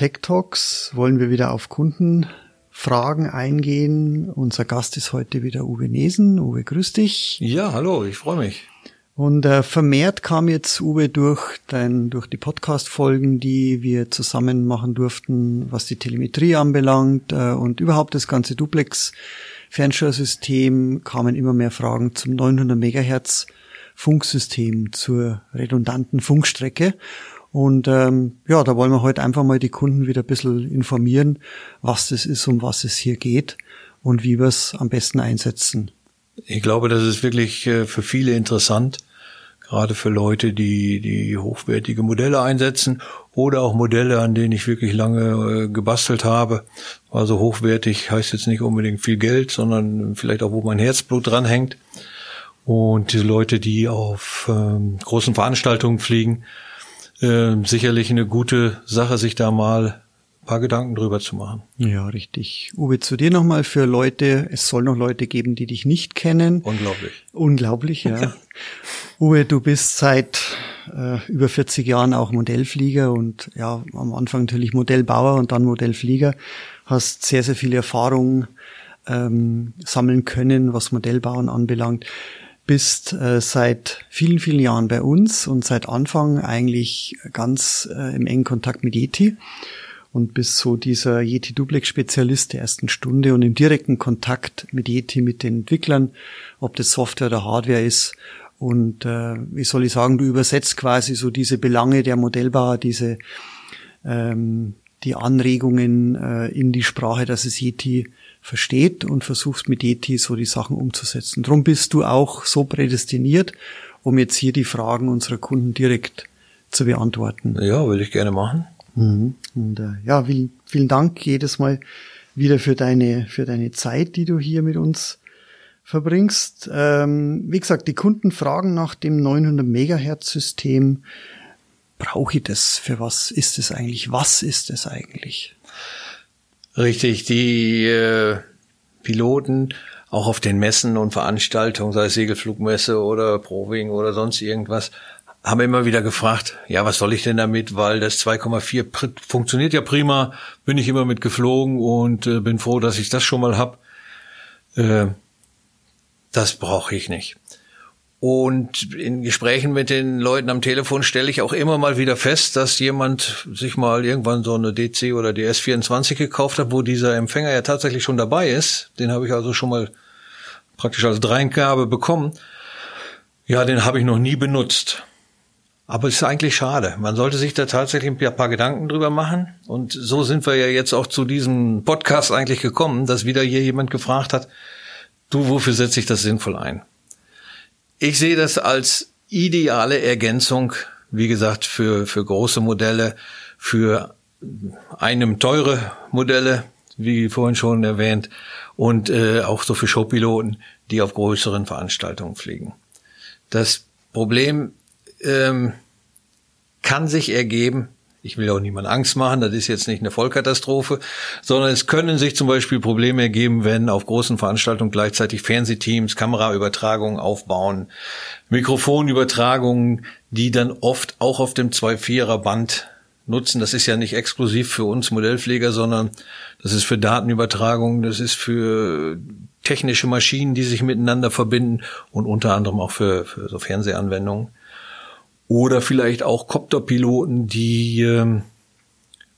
Tech Talks wollen wir wieder auf Kundenfragen eingehen. Unser Gast ist heute wieder Uwe Nesen. Uwe, grüß dich. Ja, hallo, ich freue mich. Und äh, vermehrt kam jetzt Uwe durch dein, durch die Podcast-Folgen, die wir zusammen machen durften, was die Telemetrie anbelangt äh, und überhaupt das ganze Duplex Fernsteuersystem kamen immer mehr Fragen zum 900 Megahertz Funksystem zur redundanten Funkstrecke. Und ähm, ja, da wollen wir heute einfach mal die Kunden wieder ein bisschen informieren, was das ist, um was es hier geht und wie wir es am besten einsetzen. Ich glaube, das ist wirklich äh, für viele interessant, gerade für Leute, die die hochwertige Modelle einsetzen oder auch Modelle, an denen ich wirklich lange äh, gebastelt habe. Also hochwertig heißt jetzt nicht unbedingt viel Geld, sondern vielleicht auch, wo mein Herzblut dranhängt. Und diese Leute, die auf ähm, großen Veranstaltungen fliegen, äh, sicherlich eine gute Sache, sich da mal ein paar Gedanken drüber zu machen. Ja, richtig. Uwe, zu dir nochmal für Leute, es soll noch Leute geben, die dich nicht kennen. Unglaublich. Unglaublich, ja. Uwe, du bist seit äh, über 40 Jahren auch Modellflieger und ja, am Anfang natürlich Modellbauer und dann Modellflieger. Hast sehr, sehr viel Erfahrung ähm, sammeln können, was Modellbauen anbelangt bist äh, seit vielen, vielen Jahren bei uns und seit Anfang eigentlich ganz äh, im engen Kontakt mit Yeti und bist so dieser Yeti Duplex Spezialist der ersten Stunde und im direkten Kontakt mit Yeti, mit den Entwicklern, ob das Software oder Hardware ist. Und äh, wie soll ich sagen, du übersetzt quasi so diese Belange der Modellbauer, diese ähm, die Anregungen äh, in die Sprache, dass es Yeti versteht und versuchst mit Yeti so die Sachen umzusetzen. Drum bist du auch so prädestiniert, um jetzt hier die Fragen unserer Kunden direkt zu beantworten. Ja, will ich gerne machen. Mhm. Und äh, ja, vielen, vielen Dank jedes Mal wieder für deine, für deine Zeit, die du hier mit uns verbringst. Ähm, wie gesagt, die Kunden fragen nach dem 900 Megahertz System. Brauche ich das? Für was ist es eigentlich? Was ist es eigentlich? Richtig, die äh, Piloten auch auf den Messen und Veranstaltungen, sei es Segelflugmesse oder Proving oder sonst irgendwas, haben immer wieder gefragt, ja, was soll ich denn damit, weil das 2,4 funktioniert ja prima, bin ich immer mit geflogen und äh, bin froh, dass ich das schon mal hab. Äh, das brauche ich nicht. Und in Gesprächen mit den Leuten am Telefon stelle ich auch immer mal wieder fest, dass jemand sich mal irgendwann so eine DC oder DS24 gekauft hat, wo dieser Empfänger ja tatsächlich schon dabei ist. Den habe ich also schon mal praktisch als Dreingabe bekommen. Ja, den habe ich noch nie benutzt. Aber es ist eigentlich schade. Man sollte sich da tatsächlich ein paar Gedanken drüber machen. Und so sind wir ja jetzt auch zu diesem Podcast eigentlich gekommen, dass wieder hier jemand gefragt hat, du, wofür setze ich das sinnvoll ein? Ich sehe das als ideale Ergänzung, wie gesagt, für, für große Modelle, für einem teure Modelle, wie vorhin schon erwähnt, und äh, auch so für Showpiloten, die auf größeren Veranstaltungen fliegen. Das Problem ähm, kann sich ergeben, ich will auch niemand Angst machen, das ist jetzt nicht eine Vollkatastrophe, sondern es können sich zum Beispiel Probleme ergeben, wenn auf großen Veranstaltungen gleichzeitig Fernsehteams, Kameraübertragungen aufbauen, Mikrofonübertragungen, die dann oft auch auf dem 2.4er Band nutzen. Das ist ja nicht exklusiv für uns Modellpfleger, sondern das ist für Datenübertragungen, das ist für technische Maschinen, die sich miteinander verbinden und unter anderem auch für, für so Fernsehanwendungen. Oder vielleicht auch Copterpiloten, die ähm,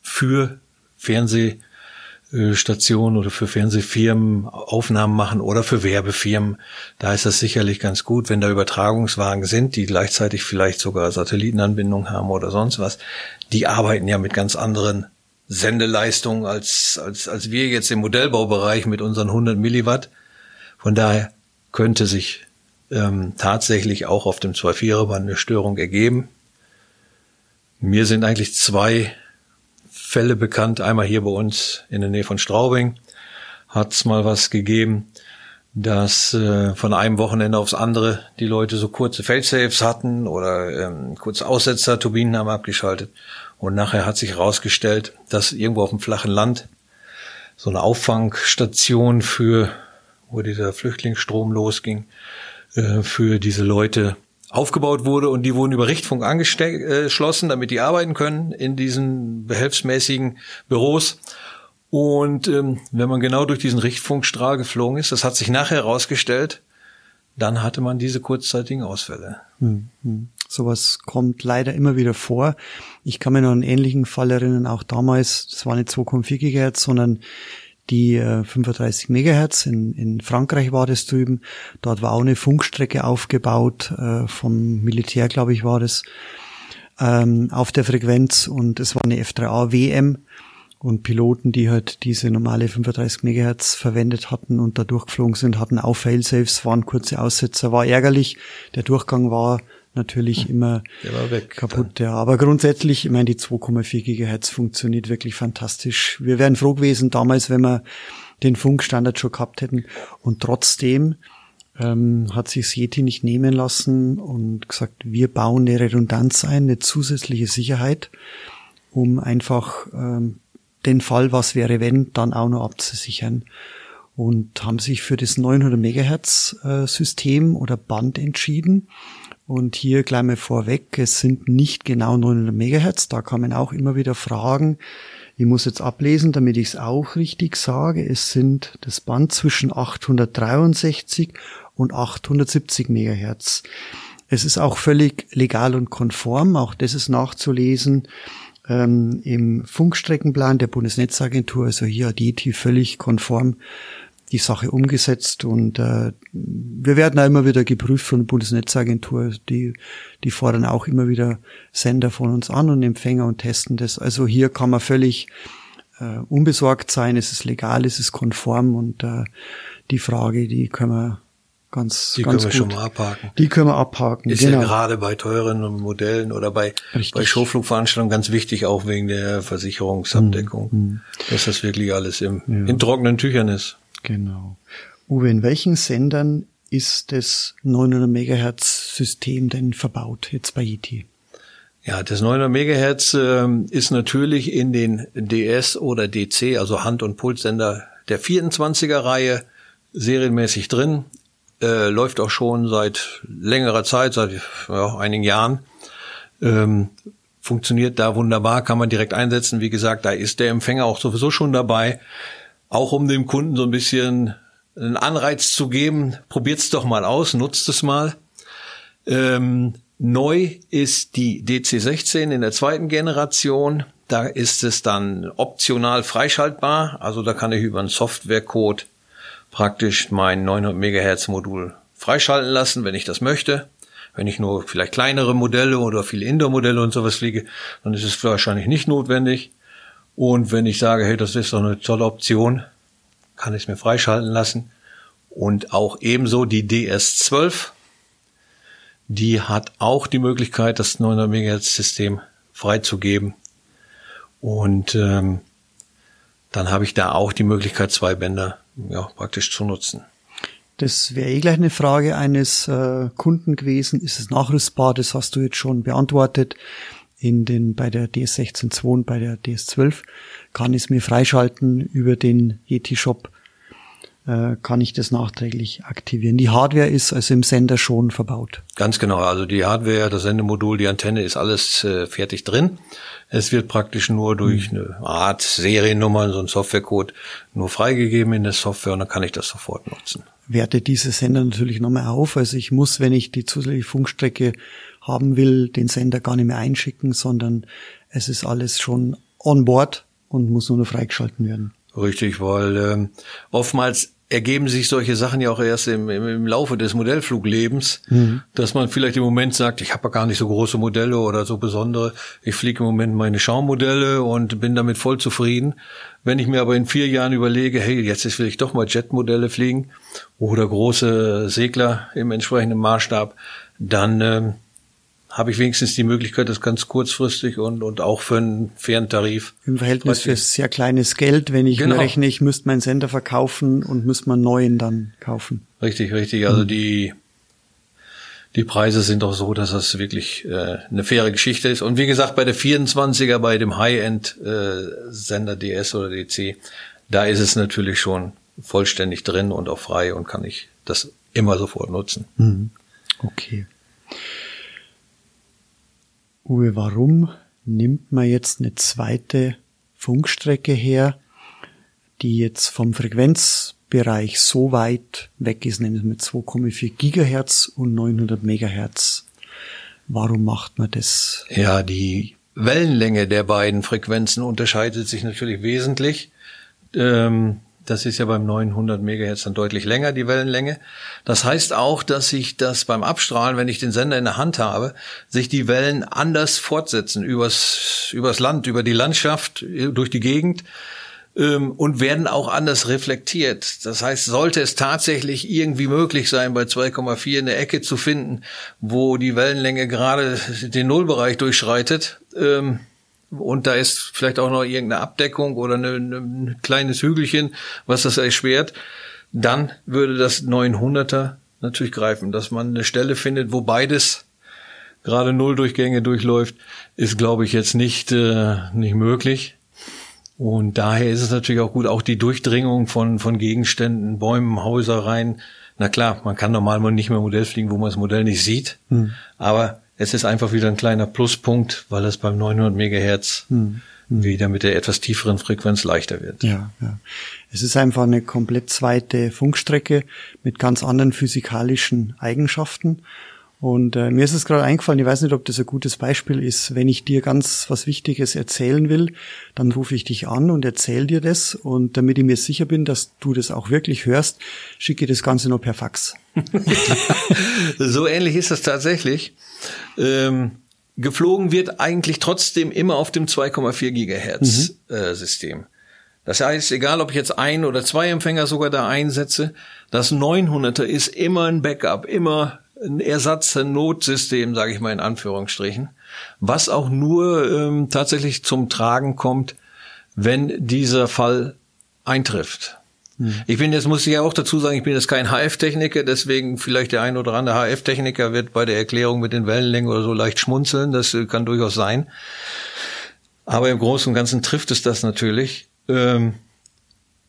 für Fernsehstationen oder für Fernsehfirmen Aufnahmen machen oder für Werbefirmen. Da ist das sicherlich ganz gut, wenn da Übertragungswagen sind, die gleichzeitig vielleicht sogar Satellitenanbindung haben oder sonst was. Die arbeiten ja mit ganz anderen Sendeleistungen als, als, als wir jetzt im Modellbaubereich mit unseren 100 Milliwatt. Von daher könnte sich ähm, tatsächlich auch auf dem 2-4er Band eine Störung ergeben. Mir sind eigentlich zwei Fälle bekannt. Einmal hier bei uns in der Nähe von Straubing hat's mal was gegeben, dass äh, von einem Wochenende aufs andere die Leute so kurze Failsafes hatten oder ähm, kurze Aussetzer, Turbinen haben abgeschaltet. Und nachher hat sich herausgestellt, dass irgendwo auf dem flachen Land so eine Auffangstation für, wo dieser Flüchtlingsstrom losging, äh, für diese Leute aufgebaut wurde und die wurden über Richtfunk angeschlossen, damit die arbeiten können in diesen behelfsmäßigen Büros. Und ähm, wenn man genau durch diesen Richtfunkstrahl geflogen ist, das hat sich nachher herausgestellt, dann hatte man diese kurzzeitigen Ausfälle. Hm, hm. Sowas kommt leider immer wieder vor. Ich kann mir noch einen ähnlichen Fall erinnern, auch damals, das war nicht 2,4 Gigahertz, sondern die äh, 35 Megahertz. In, in Frankreich war das drüben. Dort war auch eine Funkstrecke aufgebaut, äh, vom Militär, glaube ich, war das, ähm, auf der Frequenz und es war eine F3A WM und Piloten, die halt diese normale 35 Megahertz verwendet hatten und da durchgeflogen sind, hatten auch Failsafes, waren kurze Aussetzer, war ärgerlich. Der Durchgang war natürlich hm. immer kaputt. Ja. Aber grundsätzlich, ich meine, die 2,4 Gigahertz funktioniert wirklich fantastisch. Wir wären froh gewesen damals, wenn wir den Funkstandard schon gehabt hätten. Und trotzdem ähm, hat sich Yeti nicht nehmen lassen und gesagt, wir bauen eine Redundanz ein, eine zusätzliche Sicherheit, um einfach ähm, den Fall, was wäre wenn, dann auch noch abzusichern. Und haben sich für das 900 Megahertz äh, System oder Band entschieden. Und hier gleich mal vorweg, es sind nicht genau 900 Megahertz, da man auch immer wieder fragen. Ich muss jetzt ablesen, damit ich es auch richtig sage. Es sind das Band zwischen 863 und 870 Megahertz. Es ist auch völlig legal und konform, auch das ist nachzulesen ähm, im Funkstreckenplan der Bundesnetzagentur, also hier DETI völlig konform die Sache umgesetzt und äh, wir werden auch immer wieder geprüft von der Bundesnetzagentur, die, die fordern auch immer wieder Sender von uns an und Empfänger und testen das. Also hier kann man völlig äh, unbesorgt sein, es ist legal, es ist konform und äh, die Frage, die können wir ganz, die ganz können wir gut. schon mal abhaken. Die können wir abhaken. Ist genau. ja gerade bei teuren Modellen oder bei, bei Showflugveranstaltungen ganz wichtig, auch wegen der Versicherungsabdeckung, mhm. dass das wirklich alles im, ja. in trockenen Tüchern ist. Genau. Uwe, in welchen Sendern ist das 900 Megahertz System denn verbaut jetzt bei IT? E ja, das 900 Megahertz äh, ist natürlich in den DS oder DC, also Hand- und Pulssender der 24er Reihe serienmäßig drin äh, läuft auch schon seit längerer Zeit, seit ja, einigen Jahren. Ähm, funktioniert da wunderbar, kann man direkt einsetzen. Wie gesagt, da ist der Empfänger auch sowieso schon dabei. Auch um dem Kunden so ein bisschen einen Anreiz zu geben, probiert's doch mal aus, nutzt es mal. Ähm, neu ist die DC16 in der zweiten Generation. Da ist es dann optional freischaltbar. Also da kann ich über einen Softwarecode praktisch mein 900 Megahertz Modul freischalten lassen, wenn ich das möchte. Wenn ich nur vielleicht kleinere Modelle oder viele Indoor-Modelle und sowas fliege, dann ist es wahrscheinlich nicht notwendig. Und wenn ich sage, hey, das ist doch eine tolle Option, kann ich es mir freischalten lassen. Und auch ebenso die DS12, die hat auch die Möglichkeit, das 900 MHz System freizugeben. Und ähm, dann habe ich da auch die Möglichkeit, zwei Bänder ja, praktisch zu nutzen. Das wäre eh gleich eine Frage eines äh, Kunden gewesen. Ist es nachrüstbar? Das hast du jetzt schon beantwortet. In den, bei der DS16.2 und bei der DS12 kann ich es mir freischalten über den Yeti-Shop äh, kann ich das nachträglich aktivieren. Die Hardware ist also im Sender schon verbaut. Ganz genau. Also die Hardware, das Sendemodul, die Antenne ist alles äh, fertig drin. Es wird praktisch nur durch mhm. eine Art Seriennummer, so ein Softwarecode, nur freigegeben in der Software und dann kann ich das sofort nutzen. Werte diese Sender natürlich nochmal auf. Also ich muss, wenn ich die zusätzliche Funkstrecke haben will, den Sender gar nicht mehr einschicken, sondern es ist alles schon on board und muss nur noch freigeschalten werden. Richtig, weil ähm, oftmals ergeben sich solche Sachen ja auch erst im, im, im Laufe des Modellfluglebens, mhm. dass man vielleicht im Moment sagt, ich habe ja gar nicht so große Modelle oder so besondere. Ich fliege im Moment meine Schaummodelle und bin damit voll zufrieden. Wenn ich mir aber in vier Jahren überlege, hey, jetzt will ich doch mal Jetmodelle fliegen oder große Segler im entsprechenden Maßstab, dann ähm, habe ich wenigstens die Möglichkeit, das ganz kurzfristig und, und auch für einen fairen Tarif. Im Verhältnis für sehr kleines Geld, wenn ich genau. mir rechne, ich müsste meinen Sender verkaufen und müsste man neuen dann kaufen. Richtig, richtig. Also mhm. die, die Preise sind auch so, dass das wirklich äh, eine faire Geschichte ist. Und wie gesagt, bei der 24er, bei dem High-End-Sender äh, DS oder DC, da ist es natürlich schon vollständig drin und auch frei und kann ich das immer sofort nutzen. Mhm. Okay. Uwe, warum nimmt man jetzt eine zweite Funkstrecke her, die jetzt vom Frequenzbereich so weit weg ist, nämlich mit 2,4 Gigahertz und 900 Megahertz? Warum macht man das? Ja, die Wellenlänge der beiden Frequenzen unterscheidet sich natürlich wesentlich. Ähm, das ist ja beim 900 Megahertz dann deutlich länger, die Wellenlänge. Das heißt auch, dass sich das beim Abstrahlen, wenn ich den Sender in der Hand habe, sich die Wellen anders fortsetzen übers, übers Land, über die Landschaft, durch die Gegend ähm, und werden auch anders reflektiert. Das heißt, sollte es tatsächlich irgendwie möglich sein, bei 2,4 eine Ecke zu finden, wo die Wellenlänge gerade den Nullbereich durchschreitet, ähm, und da ist vielleicht auch noch irgendeine Abdeckung oder eine, ein kleines Hügelchen, was das erschwert, dann würde das 900er natürlich greifen. Dass man eine Stelle findet, wo beides gerade Nulldurchgänge durchläuft, ist, glaube ich, jetzt nicht, äh, nicht möglich. Und daher ist es natürlich auch gut, auch die Durchdringung von, von Gegenständen, Bäumen, Häuser rein. Na klar, man kann normal nicht mehr Modell fliegen, wo man das Modell nicht sieht. Hm. Aber es ist einfach wieder ein kleiner Pluspunkt, weil es beim 900 Megahertz hm. hm. wieder mit der etwas tieferen Frequenz leichter wird. Ja, ja. Es ist einfach eine komplett zweite Funkstrecke mit ganz anderen physikalischen Eigenschaften. Und äh, mir ist es gerade eingefallen, ich weiß nicht, ob das ein gutes Beispiel ist, wenn ich dir ganz was Wichtiges erzählen will, dann rufe ich dich an und erzähle dir das. Und damit ich mir sicher bin, dass du das auch wirklich hörst, schicke ich das Ganze nur per Fax. so ähnlich ist das tatsächlich. Ähm, geflogen wird eigentlich trotzdem immer auf dem 2,4 Gigahertz mhm. äh, System. Das heißt, egal ob ich jetzt ein oder zwei Empfänger sogar da einsetze, das 900er ist immer ein Backup, immer ein Ersatz, ein Notsystem, sage ich mal in Anführungsstrichen, was auch nur ähm, tatsächlich zum Tragen kommt, wenn dieser Fall eintrifft. Hm. Ich bin jetzt, muss ich ja auch dazu sagen, ich bin jetzt kein HF-Techniker, deswegen vielleicht der ein oder andere HF-Techniker wird bei der Erklärung mit den Wellenlängen oder so leicht schmunzeln, das äh, kann durchaus sein. Aber im Großen und Ganzen trifft es das natürlich. Ähm,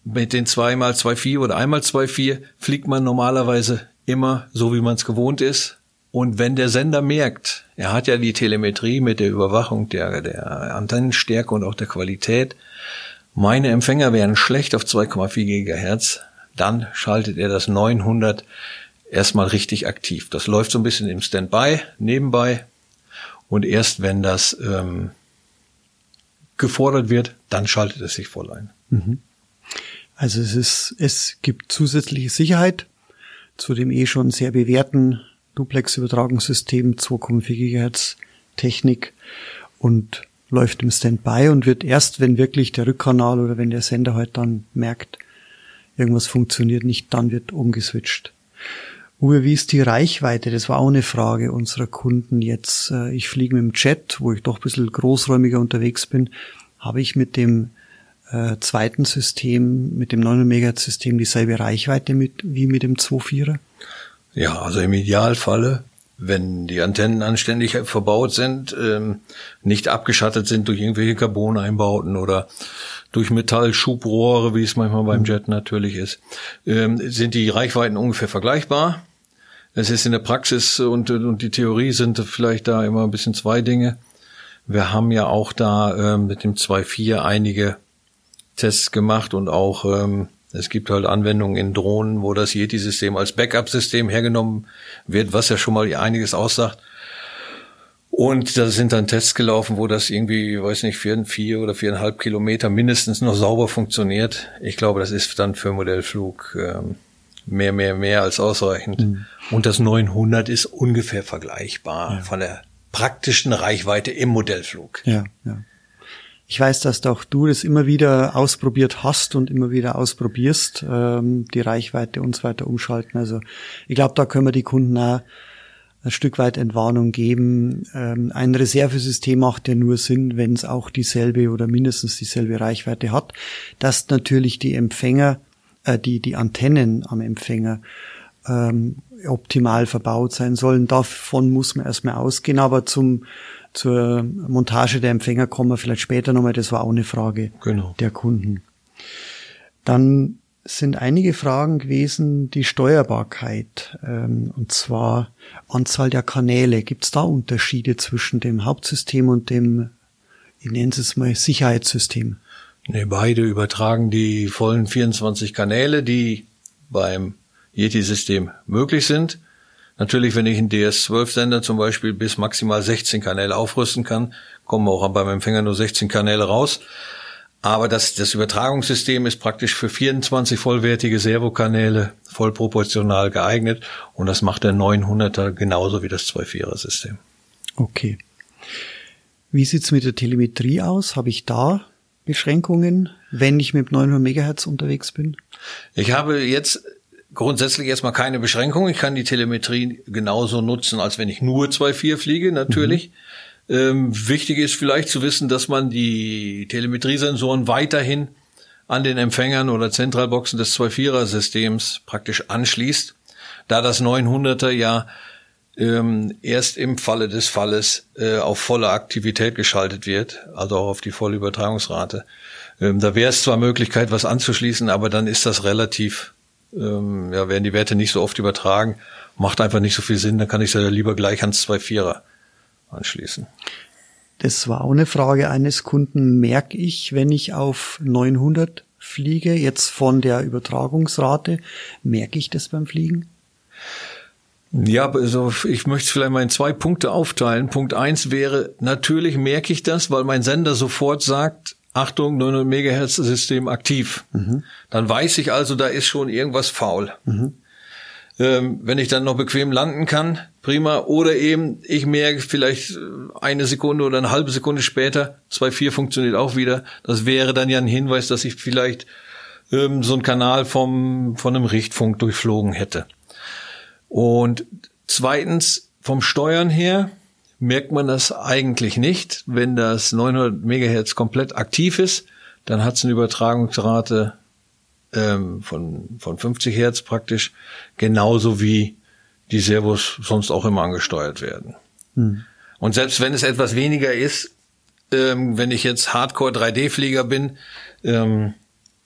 mit den zweimal 2,4 oder einmal 2,4 fliegt man normalerweise immer so, wie man es gewohnt ist. Und wenn der Sender merkt, er hat ja die Telemetrie mit der Überwachung der, der Antennenstärke und auch der Qualität, meine Empfänger wären schlecht auf 2,4 Gigahertz, dann schaltet er das 900 erstmal richtig aktiv. Das läuft so ein bisschen im Standby, nebenbei. Und erst wenn das ähm, gefordert wird, dann schaltet es sich voll ein. Mhm. Also es ist, es gibt zusätzliche Sicherheit zu dem eh schon sehr bewährten Duplex-Übertragungssystem 2,4 GHz Technik und läuft im Standby und wird erst, wenn wirklich der Rückkanal oder wenn der Sender halt dann merkt, irgendwas funktioniert nicht, dann wird umgeswitcht. Uwe, wie ist die Reichweite? Das war auch eine Frage unserer Kunden jetzt. Äh, ich fliege mit dem Jet, wo ich doch ein bisschen großräumiger unterwegs bin. Habe ich mit dem äh, zweiten System, mit dem 9 MHz System dieselbe Reichweite mit, wie mit dem 2.4er? Ja, also im Idealfalle, wenn die Antennen anständig verbaut sind, ähm, nicht abgeschattet sind durch irgendwelche Carboneinbauten oder durch Metallschubrohre, wie es manchmal beim mhm. Jet natürlich ist, ähm, sind die Reichweiten ungefähr vergleichbar. Es ist in der Praxis und, und die Theorie sind vielleicht da immer ein bisschen zwei Dinge. Wir haben ja auch da ähm, mit dem 2.4 einige Tests gemacht und auch ähm, es gibt halt Anwendungen in Drohnen, wo das Yeti-System als Backup-System hergenommen wird, was ja schon mal einiges aussagt. Und da sind dann Tests gelaufen, wo das irgendwie, weiß nicht, vier, vier oder viereinhalb Kilometer mindestens noch sauber funktioniert. Ich glaube, das ist dann für Modellflug ähm, mehr, mehr, mehr als ausreichend. Mhm. Und das 900 ist ungefähr vergleichbar ja. von der praktischen Reichweite im Modellflug. Ja, ja. Ich weiß, dass auch du das immer wieder ausprobiert hast und immer wieder ausprobierst, ähm, die Reichweite und so weiter umschalten. Also ich glaube, da können wir die Kunden auch ein Stück weit Entwarnung geben. Ähm, ein Reservesystem macht ja nur Sinn, wenn es auch dieselbe oder mindestens dieselbe Reichweite hat, dass natürlich die Empfänger, äh, die, die Antennen am Empfänger ähm, optimal verbaut sein sollen. Davon muss man erstmal ausgehen, aber zum zur Montage der Empfänger kommen wir vielleicht später nochmal. Das war auch eine Frage genau. der Kunden. Dann sind einige Fragen gewesen, die Steuerbarkeit, ähm, und zwar Anzahl der Kanäle. Gibt es da Unterschiede zwischen dem Hauptsystem und dem, ich nenne es mal, Sicherheitssystem? Nee, beide übertragen die vollen 24 Kanäle, die beim Yeti-System möglich sind. Natürlich, wenn ich einen DS12-Sender zum Beispiel bis maximal 16 Kanäle aufrüsten kann, kommen auch beim Empfänger nur 16 Kanäle raus. Aber das, das Übertragungssystem ist praktisch für 24 vollwertige Servokanäle voll proportional geeignet und das macht der 900er genauso wie das 2.4er System. Okay. Wie sieht's mit der Telemetrie aus? Habe ich da Beschränkungen, wenn ich mit 900 Megahertz unterwegs bin? Ich habe jetzt grundsätzlich erstmal keine Beschränkung. Ich kann die Telemetrie genauso nutzen, als wenn ich nur 2.4 fliege, natürlich. Mhm. Ähm, wichtig ist vielleicht zu wissen, dass man die Telemetriesensoren weiterhin an den Empfängern oder Zentralboxen des 2.4er Systems praktisch anschließt, da das 900er ja ähm, erst im Falle des Falles äh, auf volle Aktivität geschaltet wird, also auch auf die volle Übertragungsrate. Ähm, da wäre es zwar Möglichkeit, was anzuschließen, aber dann ist das relativ, ähm, ja, werden die Werte nicht so oft übertragen, macht einfach nicht so viel Sinn, dann kann ich ja lieber gleich ans 2.4er anschließen. Das war auch eine Frage eines Kunden. Merke ich, wenn ich auf 900 fliege, jetzt von der Übertragungsrate, merke ich das beim Fliegen? Ja, also ich möchte es vielleicht mal in zwei Punkte aufteilen. Punkt eins wäre, natürlich merke ich das, weil mein Sender sofort sagt, Achtung, 900 Megahertz System aktiv. Mhm. Dann weiß ich also, da ist schon irgendwas faul. Mhm. Ähm, wenn ich dann noch bequem landen kann, prima. Oder eben, ich merke vielleicht eine Sekunde oder eine halbe Sekunde später, 2.4 funktioniert auch wieder. Das wäre dann ja ein Hinweis, dass ich vielleicht ähm, so einen Kanal vom, von einem Richtfunk durchflogen hätte. Und zweitens, vom Steuern her merkt man das eigentlich nicht. Wenn das 900 Megahertz komplett aktiv ist, dann hat es eine Übertragungsrate ähm, von, von 50 Hertz praktisch, genauso wie die Servos sonst auch immer angesteuert werden. Hm. Und selbst wenn es etwas weniger ist, ähm, wenn ich jetzt Hardcore 3D-Flieger bin, ähm,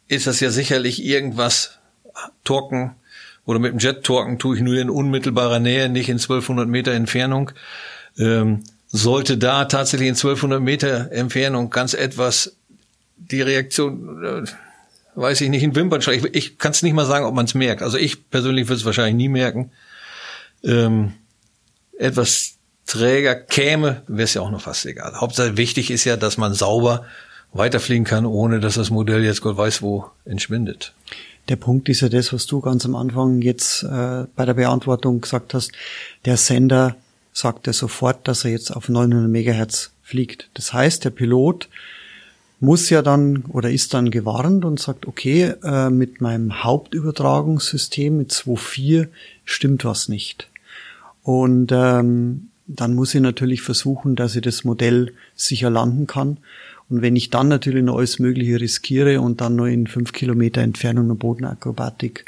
ist das ja sicherlich irgendwas Torken oder mit dem Jet Torken tue ich nur in unmittelbarer Nähe, nicht in 1200 Meter Entfernung. Ähm, sollte da tatsächlich in 1200 Meter Entfernung ganz etwas die Reaktion äh, weiß ich nicht, in Wimpernschlag. Ich, ich kann es nicht mal sagen, ob man es merkt. Also ich persönlich würde es wahrscheinlich nie merken. Ähm, etwas träger käme, wäre es ja auch noch fast egal. Hauptsache wichtig ist ja, dass man sauber weiterfliegen kann, ohne dass das Modell jetzt Gott weiß wo entschwindet. Der Punkt ist ja das, was du ganz am Anfang jetzt äh, bei der Beantwortung gesagt hast. Der Sender sagt ja sofort, dass er jetzt auf 900 Megahertz fliegt. Das heißt, der Pilot muss ja dann oder ist dann gewarnt und sagt, okay, äh, mit meinem Hauptübertragungssystem mit 2.4 stimmt was nicht. Und ähm, dann muss ich natürlich versuchen, dass ich das Modell sicher landen kann. Und wenn ich dann natürlich noch alles Mögliche riskiere und dann nur in fünf Kilometer Entfernung eine Bodenakrobatik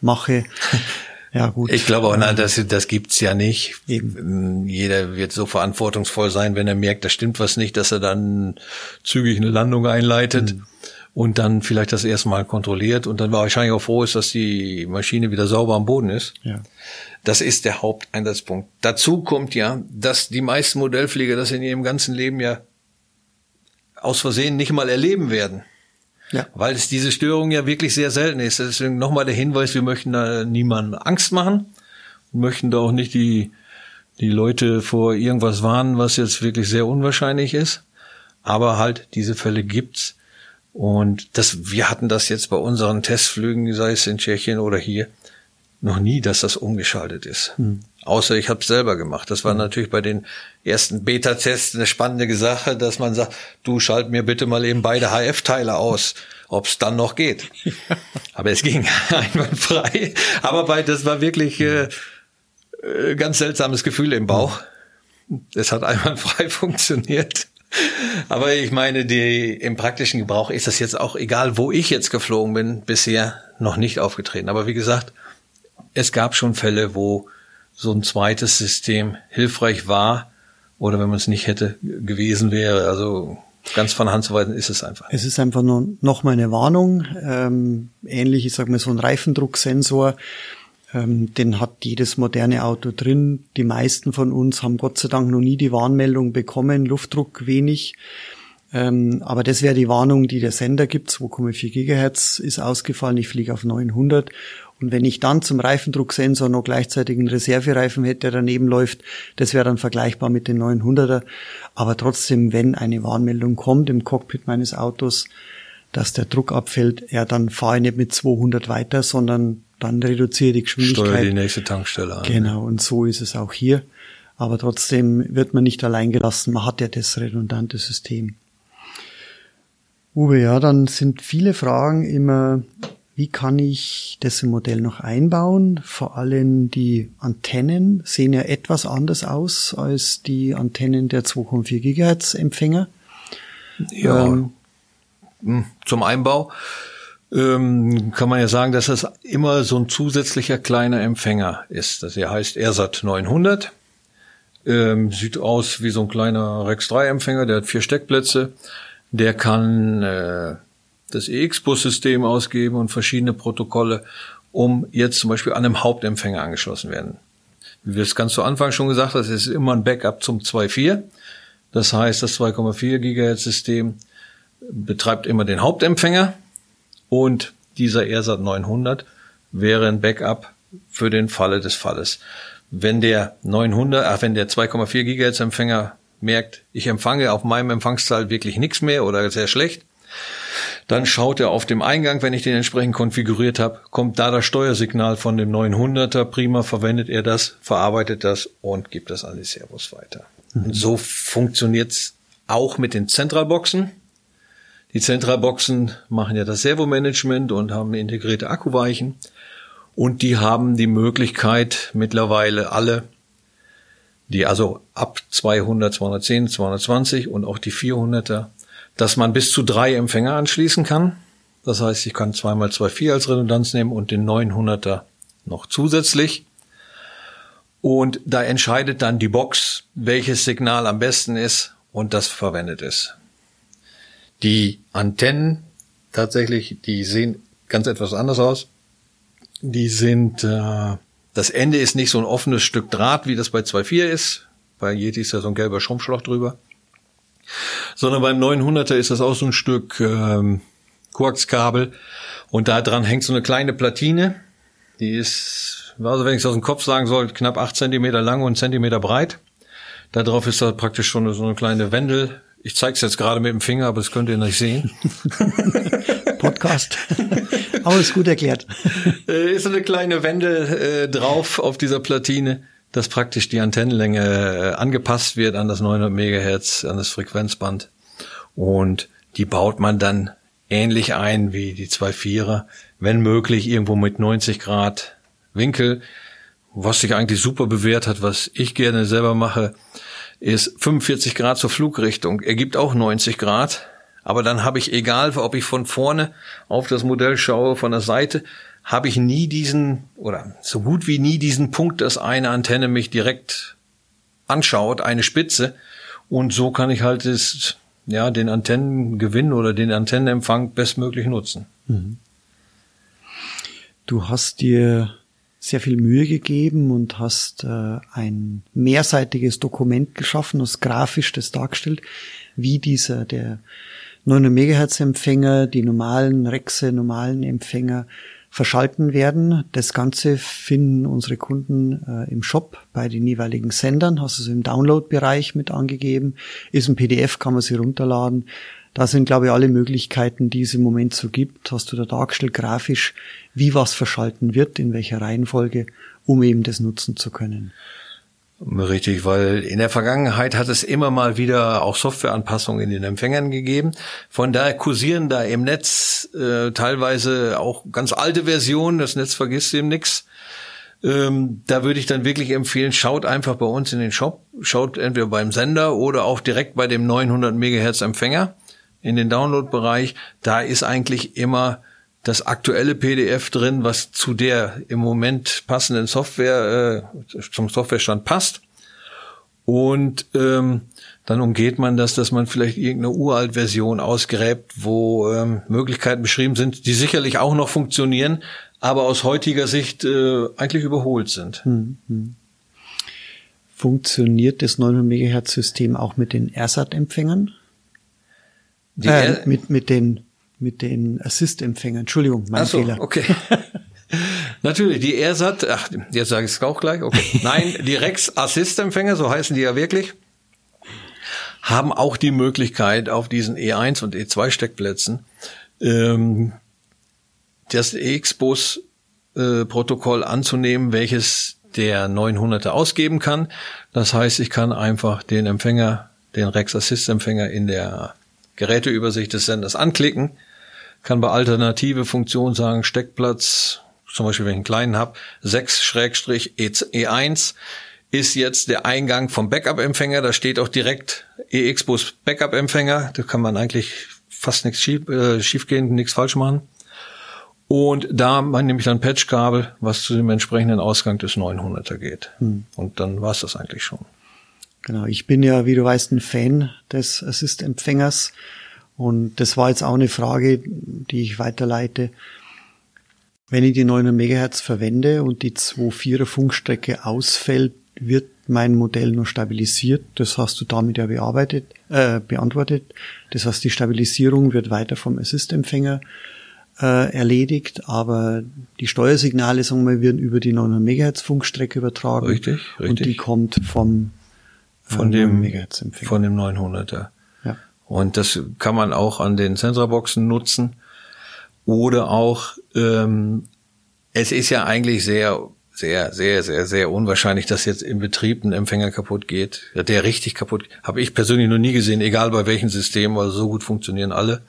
mache, Ja, gut. Ich glaube auch, nein, das, das gibt's ja nicht. Eben. Jeder wird so verantwortungsvoll sein, wenn er merkt, da stimmt was nicht, dass er dann zügig eine Landung einleitet. Mhm. Und dann vielleicht das erstmal kontrolliert und dann wahrscheinlich auch froh ist, dass die Maschine wieder sauber am Boden ist. Ja. Das ist der Haupteinsatzpunkt. Dazu kommt ja, dass die meisten Modellflieger das in ihrem ganzen Leben ja aus Versehen nicht mal erleben werden. Ja. Weil es diese Störung ja wirklich sehr selten ist. Deswegen nochmal der Hinweis, wir möchten da niemandem Angst machen und möchten da auch nicht die, die Leute vor irgendwas warnen, was jetzt wirklich sehr unwahrscheinlich ist. Aber halt, diese Fälle gibt's. Und das, wir hatten das jetzt bei unseren Testflügen, sei es in Tschechien oder hier, noch nie, dass das umgeschaltet ist. Hm. Außer ich habe es selber gemacht. Das war mhm. natürlich bei den ersten Beta-Tests eine spannende Sache, dass man sagt, du schalt mir bitte mal eben beide HF-Teile aus, ob es dann noch geht. Aber es ging einwandfrei. Aber bei, das war wirklich äh, äh, ganz seltsames Gefühl im Bauch. Es hat einwandfrei funktioniert. Aber ich meine, die, im praktischen Gebrauch ist das jetzt auch egal, wo ich jetzt geflogen bin, bisher noch nicht aufgetreten. Aber wie gesagt, es gab schon Fälle, wo so ein zweites System hilfreich war oder wenn man es nicht hätte gewesen wäre. Also ganz von Hand zu weisen ist es einfach. Es ist einfach nur noch mal eine Warnung. Ähm, ähnlich, ich sag mal, so ein Reifendrucksensor. Ähm, den hat jedes moderne Auto drin. Die meisten von uns haben Gott sei Dank noch nie die Warnmeldung bekommen, Luftdruck wenig. Ähm, aber das wäre die Warnung, die der Sender gibt. 2,4 Gigahertz ist ausgefallen. Ich fliege auf 900. Und wenn ich dann zum Reifendrucksensor noch gleichzeitig einen Reservereifen hätte, der daneben läuft, das wäre dann vergleichbar mit den 900er. Aber trotzdem, wenn eine Warnmeldung kommt im Cockpit meines Autos, dass der Druck abfällt, ja, dann fahre ich nicht mit 200 weiter, sondern dann reduziere die Geschwindigkeit. Steuere die nächste Tankstelle an. Genau, und so ist es auch hier. Aber trotzdem wird man nicht allein gelassen. Man hat ja das redundante System. Uwe, ja, dann sind viele Fragen immer, wie kann ich das im Modell noch einbauen? Vor allem die Antennen sehen ja etwas anders aus als die Antennen der 2,4 Gigahertz Empfänger. Ja. Ähm, hm, Zum Einbau ähm, kann man ja sagen, dass das immer so ein zusätzlicher kleiner Empfänger ist. Das hier heißt ERSAT 900. Ähm, sieht aus wie so ein kleiner Rex 3 Empfänger, der hat vier Steckplätze. Der kann äh, das EX-Bus-System ausgeben und verschiedene Protokolle, um jetzt zum Beispiel an einem Hauptempfänger angeschlossen werden. Wie wir es ganz zu Anfang schon gesagt haben, es ist immer ein Backup zum 2.4. Das heißt, das 2,4 Gigahertz System betreibt immer den Hauptempfänger und dieser ERSAT 900 wäre ein Backup für den Falle des Falles. Wenn der 900, ach, wenn der 2,4 Gigahertz Empfänger merkt, ich empfange auf meinem Empfangszahl wirklich nichts mehr oder sehr schlecht, dann schaut er auf dem Eingang, wenn ich den entsprechend konfiguriert habe, kommt da das Steuersignal von dem 900er, prima verwendet er das, verarbeitet das und gibt das an die Servos weiter. Mhm. So funktioniert's auch mit den Zentralboxen. Die Zentralboxen machen ja das Servomanagement und haben integrierte Akkuweichen. Und die haben die Möglichkeit mittlerweile alle, die also ab 200, 210, 220 und auch die 400er, dass man bis zu drei Empfänger anschließen kann. Das heißt, ich kann zweimal 2.4 als Redundanz nehmen und den 900er noch zusätzlich. Und da entscheidet dann die Box, welches Signal am besten ist und das verwendet ist. Die Antennen tatsächlich, die sehen ganz etwas anders aus. Die sind, äh, das Ende ist nicht so ein offenes Stück Draht, wie das bei 2.4 ist. Bei Yeti ist ja so ein gelber Schrumpfschlauch drüber. Sondern beim 900er ist das auch so ein Stück ähm, Koaxkabel. Und da dran hängt so eine kleine Platine. Die ist, also wenn ich es aus dem Kopf sagen soll, knapp acht Zentimeter lang und Zentimeter breit. Da drauf ist da praktisch schon so eine kleine Wendel, ich zeige es jetzt gerade mit dem Finger, aber das könnt ihr nicht sehen. Podcast. aber ist gut erklärt. Äh, ist eine kleine Wende äh, drauf auf dieser Platine, dass praktisch die Antennenlänge äh, angepasst wird an das 900 Megahertz, an das Frequenzband. Und die baut man dann ähnlich ein wie die 2.4er, wenn möglich irgendwo mit 90 Grad Winkel, was sich eigentlich super bewährt hat, was ich gerne selber mache ist 45 Grad zur Flugrichtung, ergibt auch 90 Grad. Aber dann habe ich, egal ob ich von vorne auf das Modell schaue, von der Seite, habe ich nie diesen, oder so gut wie nie diesen Punkt, dass eine Antenne mich direkt anschaut, eine Spitze. Und so kann ich halt das, ja, den Antennengewinn oder den Antennenempfang bestmöglich nutzen. Mhm. Du hast dir sehr viel Mühe gegeben und hast äh, ein mehrseitiges Dokument geschaffen, hast grafisch das dargestellt, wie dieser, der 900 Megahertz Empfänger, die normalen Rexe, normalen Empfänger verschalten werden. Das Ganze finden unsere Kunden äh, im Shop bei den jeweiligen Sendern, hast du es im Download-Bereich mit angegeben, ist ein PDF, kann man sie runterladen. Da sind, glaube ich, alle Möglichkeiten, die es im Moment so gibt, hast du da dargestellt, grafisch, wie was verschalten wird, in welcher Reihenfolge, um eben das nutzen zu können. Richtig, weil in der Vergangenheit hat es immer mal wieder auch Softwareanpassungen in den Empfängern gegeben. Von daher kursieren da im Netz äh, teilweise auch ganz alte Versionen. Das Netz vergisst eben nichts. Ähm, da würde ich dann wirklich empfehlen, schaut einfach bei uns in den Shop, schaut entweder beim Sender oder auch direkt bei dem 900 Megahertz Empfänger in den Download-Bereich. Da ist eigentlich immer das aktuelle PDF drin, was zu der im Moment passenden Software, äh, zum Softwarestand passt. Und ähm, dann umgeht man das, dass man vielleicht irgendeine uralt Version ausgräbt, wo ähm, Möglichkeiten beschrieben sind, die sicherlich auch noch funktionieren, aber aus heutiger Sicht äh, eigentlich überholt sind. Hm, hm. Funktioniert das 900 MHz System auch mit den AirSat-Empfängern? Äh, mit, mit den, mit den Assist-Empfängern. Entschuldigung, mein Ach so, Fehler. okay. Natürlich, die AirSat, ach, jetzt sage ich es auch gleich, okay. Nein, die Rex Assist-Empfänger, so heißen die ja wirklich, haben auch die Möglichkeit auf diesen E1 und E2 Steckplätzen ähm, das EX-Bus-Protokoll äh, anzunehmen, welches der 900er ausgeben kann. Das heißt, ich kann einfach den Empfänger, den Rex Assist Empfänger in der Geräteübersicht des Senders anklicken, kann bei alternative Funktionen sagen Steckplatz, zum Beispiel wenn ich einen kleinen habe, 6-E1 ist jetzt der Eingang vom Backup-Empfänger. Da steht auch direkt EX-Bus Backup-Empfänger. Da kann man eigentlich fast nichts schief, äh, schiefgehen, nichts falsch machen. Und da nehme ich dann Patchkabel, was zu dem entsprechenden Ausgang des 900er geht. Hm. Und dann war es das eigentlich schon. Genau, ich bin ja, wie du weißt, ein Fan des Assist-Empfängers. Und das war jetzt auch eine Frage, die ich weiterleite. Wenn ich die 900 Megahertz verwende und die 2.4er Funkstrecke ausfällt, wird mein Modell nur stabilisiert. Das hast du damit ja bearbeitet, äh, beantwortet. Das heißt, die Stabilisierung wird weiter vom Assist-Empfänger äh, erledigt, aber die Steuersignale, sagen wir, werden über die 900 MHz Funkstrecke übertragen. Richtig, richtig. Und die kommt vom äh, von dem MHz von dem 900er. Und das kann man auch an den Sensorboxen nutzen oder auch ähm, es ist ja eigentlich sehr sehr, sehr, sehr, sehr unwahrscheinlich, dass jetzt im Betrieb ein Empfänger kaputt geht. Der richtig kaputt. Habe ich persönlich noch nie gesehen, egal bei welchem System, also so gut funktionieren alle.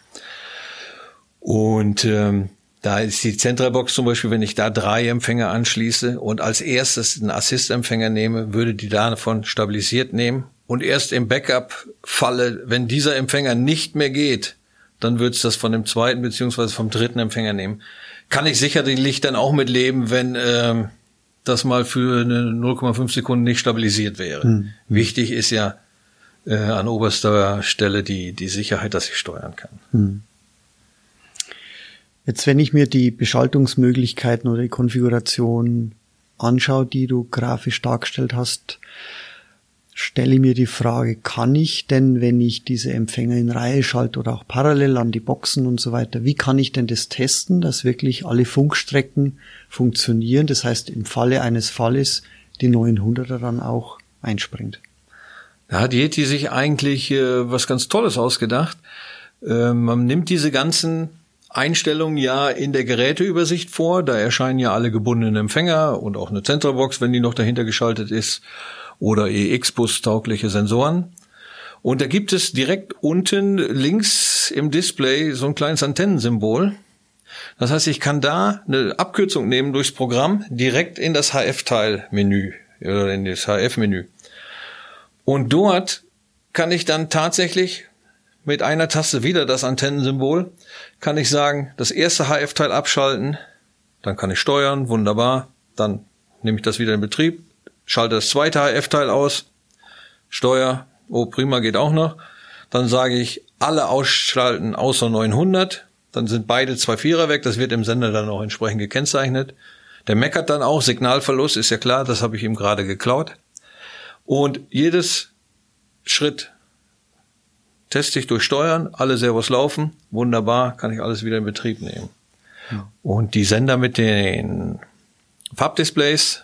Und ähm, da ist die Zentralbox zum Beispiel, wenn ich da drei Empfänger anschließe und als erstes einen Assist-Empfänger nehme, würde die davon stabilisiert nehmen. Und erst im Backup-Falle, wenn dieser Empfänger nicht mehr geht, dann wird es das von dem zweiten beziehungsweise vom dritten Empfänger nehmen. Kann ich sicherlich dann auch mitleben, wenn ähm, das mal für eine 0,5 Sekunden nicht stabilisiert wäre. Hm. Wichtig ist ja äh, an oberster Stelle die, die Sicherheit, dass ich steuern kann. Hm. Jetzt, wenn ich mir die Beschaltungsmöglichkeiten oder die Konfiguration anschaue, die du grafisch dargestellt hast, stelle mir die Frage, kann ich denn, wenn ich diese Empfänger in Reihe schalte oder auch parallel an die Boxen und so weiter, wie kann ich denn das testen, dass wirklich alle Funkstrecken funktionieren? Das heißt, im Falle eines Falles die 900er dann auch einspringt. Da hat Yeti sich eigentlich äh, was ganz Tolles ausgedacht. Äh, man nimmt diese ganzen Einstellungen ja in der Geräteübersicht vor. Da erscheinen ja alle gebundenen Empfänger und auch eine Zentralbox, wenn die noch dahinter geschaltet ist, oder EX-Bus-taugliche Sensoren. Und da gibt es direkt unten links im Display so ein kleines Antennensymbol. Das heißt, ich kann da eine Abkürzung nehmen durchs Programm direkt in das HF-Teil-Menü oder in das HF-Menü. Und dort kann ich dann tatsächlich mit einer Taste wieder das Antennensymbol, kann ich sagen, das erste HF-Teil abschalten, dann kann ich steuern, wunderbar, dann nehme ich das wieder in Betrieb, schalte das zweite HF-Teil aus, Steuer, oh prima, geht auch noch, dann sage ich alle ausschalten außer 900, dann sind beide zwei Vierer weg, das wird im Sender dann auch entsprechend gekennzeichnet. Der meckert dann auch, Signalverlust ist ja klar, das habe ich ihm gerade geklaut. Und jedes Schritt teste ich durch Steuern, alle Servos laufen, wunderbar, kann ich alles wieder in Betrieb nehmen. Ja. Und die Sender mit den Farbdisplays,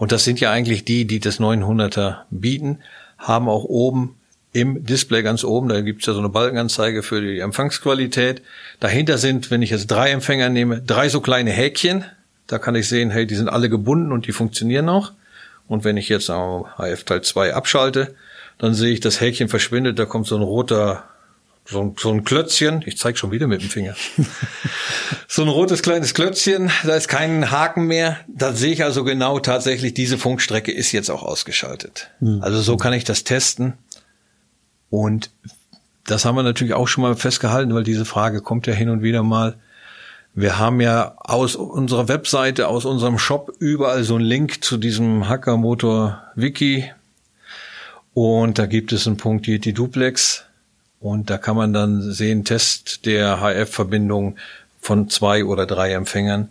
und das sind ja eigentlich die, die das 900er bieten, haben auch oben im Display ganz oben, da gibt's ja so eine Balkenanzeige für die Empfangsqualität. Dahinter sind, wenn ich jetzt drei Empfänger nehme, drei so kleine Häkchen. Da kann ich sehen, hey, die sind alle gebunden und die funktionieren auch. Und wenn ich jetzt HF Teil 2 abschalte, dann sehe ich, das Häkchen verschwindet, da kommt so ein roter so ein, so ein Klötzchen, ich zeig schon wieder mit dem Finger. so ein rotes kleines Klötzchen, da ist kein Haken mehr. Da sehe ich also genau tatsächlich, diese Funkstrecke ist jetzt auch ausgeschaltet. Mhm. Also so kann ich das testen. Und das haben wir natürlich auch schon mal festgehalten, weil diese Frage kommt ja hin und wieder mal. Wir haben ja aus unserer Webseite, aus unserem Shop überall so einen Link zu diesem Hackermotor Wiki. Und da gibt es einen Punkt Yeti Duplex. Und da kann man dann sehen, Test der HF-Verbindung von zwei oder drei Empfängern.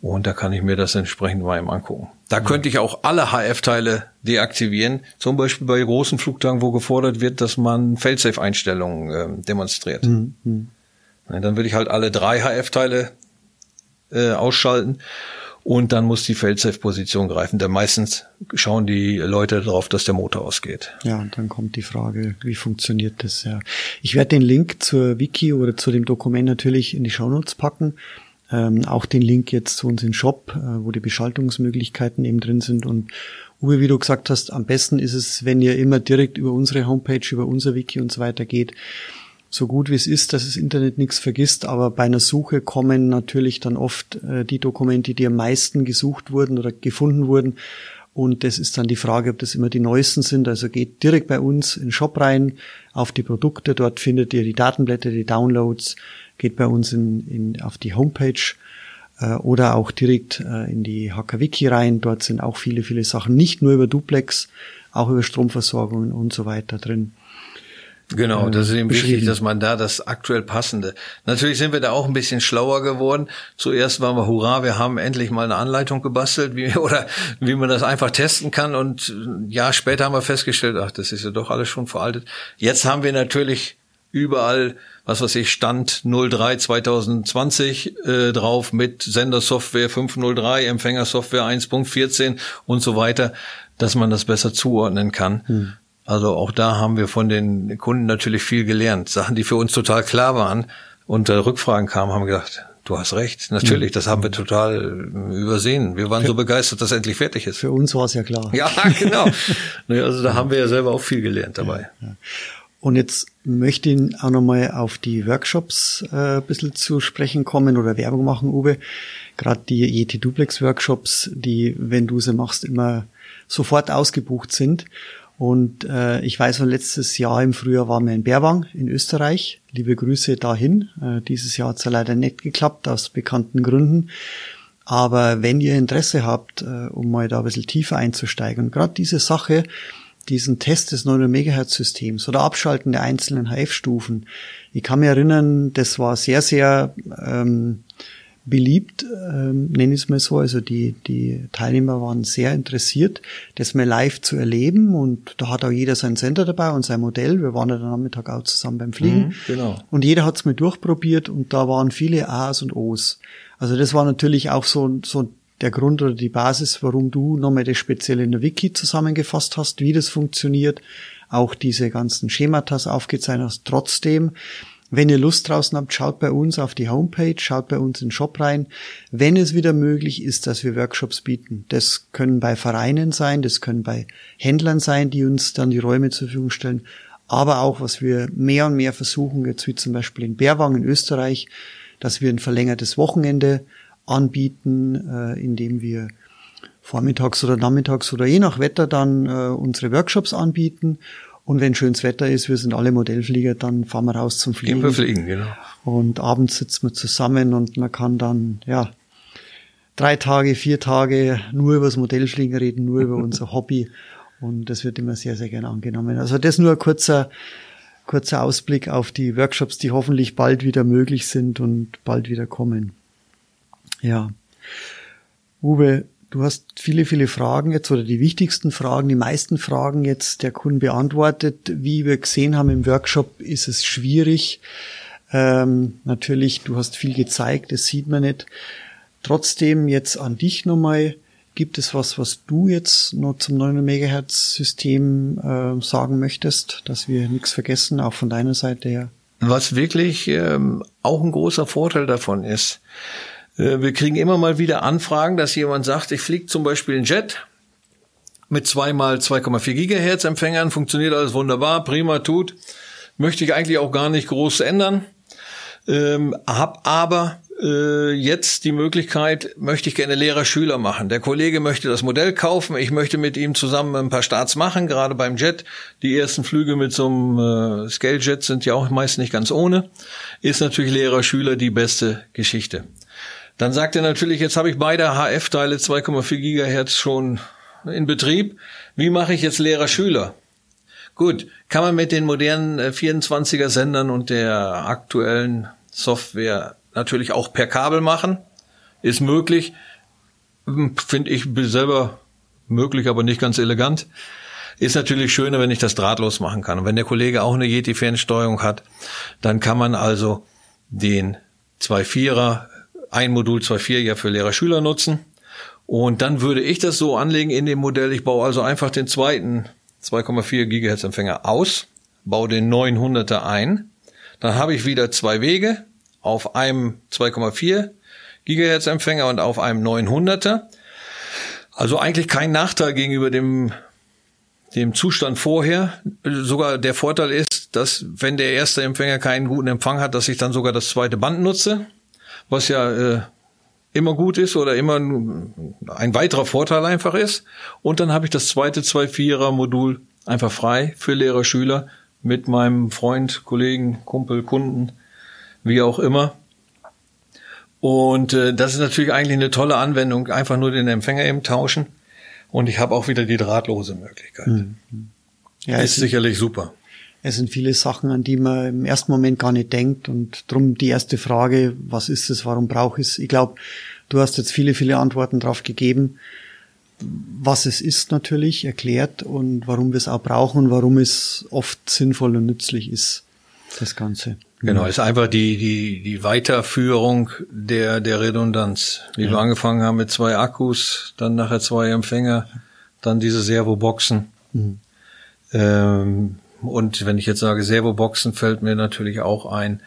Und da kann ich mir das entsprechend mal eben angucken. Da könnte ich auch alle HF-Teile deaktivieren. Zum Beispiel bei großen Flugtagen, wo gefordert wird, dass man Failsafe-Einstellungen äh, demonstriert. Mhm. Dann würde ich halt alle drei HF-Teile äh, ausschalten und dann muss die Failsafe-Position greifen. Denn meistens schauen die Leute darauf, dass der Motor ausgeht. Ja, und dann kommt die Frage, wie funktioniert das? Ja. Ich werde den Link zur Wiki oder zu dem Dokument natürlich in die Shownotes packen. Ähm, auch den Link jetzt zu uns in Shop, äh, wo die Beschaltungsmöglichkeiten eben drin sind. Und Uwe, wie du gesagt hast, am besten ist es, wenn ihr immer direkt über unsere Homepage, über unser Wiki und so weiter geht. So gut wie es ist, dass das Internet nichts vergisst, aber bei einer Suche kommen natürlich dann oft äh, die Dokumente, die am meisten gesucht wurden oder gefunden wurden. Und das ist dann die Frage, ob das immer die neuesten sind. Also geht direkt bei uns in den Shop rein, auf die Produkte. Dort findet ihr die Datenblätter, die Downloads, geht bei uns in, in, auf die Homepage äh, oder auch direkt äh, in die HKWiki rein. Dort sind auch viele, viele Sachen, nicht nur über Duplex, auch über Stromversorgungen und so weiter drin. Genau, das ist eben wichtig, dass man da das aktuell passende. Natürlich sind wir da auch ein bisschen schlauer geworden. Zuerst waren wir hurra, wir haben endlich mal eine Anleitung gebastelt, wie oder wie man das einfach testen kann. Und ein Jahr später haben wir festgestellt, ach, das ist ja doch alles schon veraltet. Jetzt haben wir natürlich überall was weiß ich, Stand 03 2020 äh, drauf mit Sendersoftware 503, Empfängersoftware 1.14 und so weiter, dass man das besser zuordnen kann. Hm. Also auch da haben wir von den Kunden natürlich viel gelernt. Sachen, die für uns total klar waren und äh, Rückfragen kamen, haben wir gedacht, du hast recht, natürlich, hm. das haben wir total äh, übersehen. Wir waren für, so begeistert, dass endlich fertig ist. Für uns war es ja klar. Ja, genau. also da haben wir ja selber auch viel gelernt dabei. Ja, ja. Und jetzt möchte ich auch nochmal auf die Workshops äh, ein bisschen zu sprechen kommen oder Werbung machen, Uwe. Gerade die Yeti Duplex Workshops, die, wenn du sie machst, immer sofort ausgebucht sind. Und äh, ich weiß, letztes Jahr im Frühjahr waren wir in Berwang in Österreich. Liebe Grüße dahin. Äh, dieses Jahr hat es ja leider nicht geklappt, aus bekannten Gründen. Aber wenn ihr Interesse habt, äh, um mal da ein bisschen tiefer einzusteigen, und gerade diese Sache, diesen Test des 900 Megahertz Systems oder Abschalten der einzelnen HF-Stufen. Ich kann mich erinnern, das war sehr, sehr ähm, beliebt, ähm, nenne ich es mal so. Also die, die Teilnehmer waren sehr interessiert, das mal live zu erleben und da hat auch jeder sein Center dabei und sein Modell. Wir waren ja dann am Mittag auch zusammen beim Fliegen. Mhm, genau. Und jeder hat es mal durchprobiert und da waren viele A's und O's. Also das war natürlich auch so, so der Grund oder die Basis, warum du nochmal das speziell in der Wiki zusammengefasst hast, wie das funktioniert, auch diese ganzen Schematas aufgezeichnet hast. Trotzdem, wenn ihr Lust draußen habt, schaut bei uns auf die Homepage, schaut bei uns in den Shop rein. Wenn es wieder möglich ist, dass wir Workshops bieten, das können bei Vereinen sein, das können bei Händlern sein, die uns dann die Räume zur Verfügung stellen, aber auch, was wir mehr und mehr versuchen, jetzt wie zum Beispiel in Berwang in Österreich, dass wir ein verlängertes Wochenende anbieten, äh, indem wir vormittags oder nachmittags oder je nach Wetter dann äh, unsere Workshops anbieten. Und wenn schönes Wetter ist, wir sind alle Modellflieger, dann fahren wir raus zum Fliegen. Gehen fliegen, genau. Und abends sitzen wir zusammen und man kann dann, ja, drei Tage, vier Tage nur über das Modellfliegen reden, nur über unser Hobby. Und das wird immer sehr, sehr gerne angenommen. Also das nur ein kurzer, kurzer Ausblick auf die Workshops, die hoffentlich bald wieder möglich sind und bald wieder kommen. Ja. Uwe, du hast viele, viele Fragen jetzt oder die wichtigsten Fragen, die meisten Fragen jetzt der Kunden beantwortet. Wie wir gesehen haben im Workshop, ist es schwierig. Ähm, natürlich, du hast viel gezeigt, das sieht man nicht. Trotzdem jetzt an dich nochmal. Gibt es was, was du jetzt noch zum 900 Megahertz System äh, sagen möchtest, dass wir nichts vergessen, auch von deiner Seite her? Was wirklich ähm, auch ein großer Vorteil davon ist, wir kriegen immer mal wieder Anfragen, dass jemand sagt, ich fliege zum Beispiel einen Jet mit zweimal 2,4 Gigahertz Empfängern, funktioniert alles wunderbar, prima, tut. möchte ich eigentlich auch gar nicht groß ändern. Ähm, hab aber äh, jetzt die Möglichkeit, möchte ich gerne Lehrer-Schüler machen. Der Kollege möchte das Modell kaufen, ich möchte mit ihm zusammen ein paar Starts machen, gerade beim Jet. Die ersten Flüge mit so einem äh, Scale-Jet sind ja auch meist nicht ganz ohne. Ist natürlich Lehrer-Schüler die beste Geschichte. Dann sagt er natürlich, jetzt habe ich beide HF-Teile 2,4 Gigahertz schon in Betrieb. Wie mache ich jetzt Lehrer-Schüler? Gut, kann man mit den modernen 24er äh, Sendern und der aktuellen Software natürlich auch per Kabel machen. Ist möglich. Hm, finde ich selber möglich, aber nicht ganz elegant. Ist natürlich schöner, wenn ich das drahtlos machen kann. Und wenn der Kollege auch eine Yeti-Fernsteuerung hat, dann kann man also den 2.4er, ein Modul 2.4 ja für Lehrer-Schüler nutzen. Und dann würde ich das so anlegen in dem Modell. Ich baue also einfach den zweiten 2,4 Gigahertz Empfänger aus, baue den 900er ein. Dann habe ich wieder zwei Wege auf einem 2,4 Gigahertz Empfänger und auf einem 900er. Also eigentlich kein Nachteil gegenüber dem dem Zustand vorher. Sogar der Vorteil ist, dass wenn der erste Empfänger keinen guten Empfang hat, dass ich dann sogar das zweite Band nutze, was ja äh, immer gut ist oder immer ein weiterer Vorteil einfach ist. Und dann habe ich das zweite 2.4er Modul einfach frei für Lehrer, Schüler mit meinem Freund, Kollegen, Kumpel, Kunden wie auch immer. Und äh, das ist natürlich eigentlich eine tolle Anwendung, einfach nur den Empfänger eben tauschen. Und ich habe auch wieder die drahtlose Möglichkeit. Mhm. Ja, ist sicherlich super. Es sind viele Sachen, an die man im ersten Moment gar nicht denkt. Und drum die erste Frage, was ist es, warum brauche ich es? Ich glaube, du hast jetzt viele, viele Antworten drauf gegeben, was es ist natürlich, erklärt und warum wir es auch brauchen und warum es oft sinnvoll und nützlich ist, das Ganze. Genau, ist einfach die, die, die Weiterführung der, der Redundanz. Wie ja. wir angefangen haben mit zwei Akkus, dann nachher zwei Empfänger, dann diese Servoboxen. Mhm. Ähm, und wenn ich jetzt sage Servoboxen, fällt mir natürlich auch ein,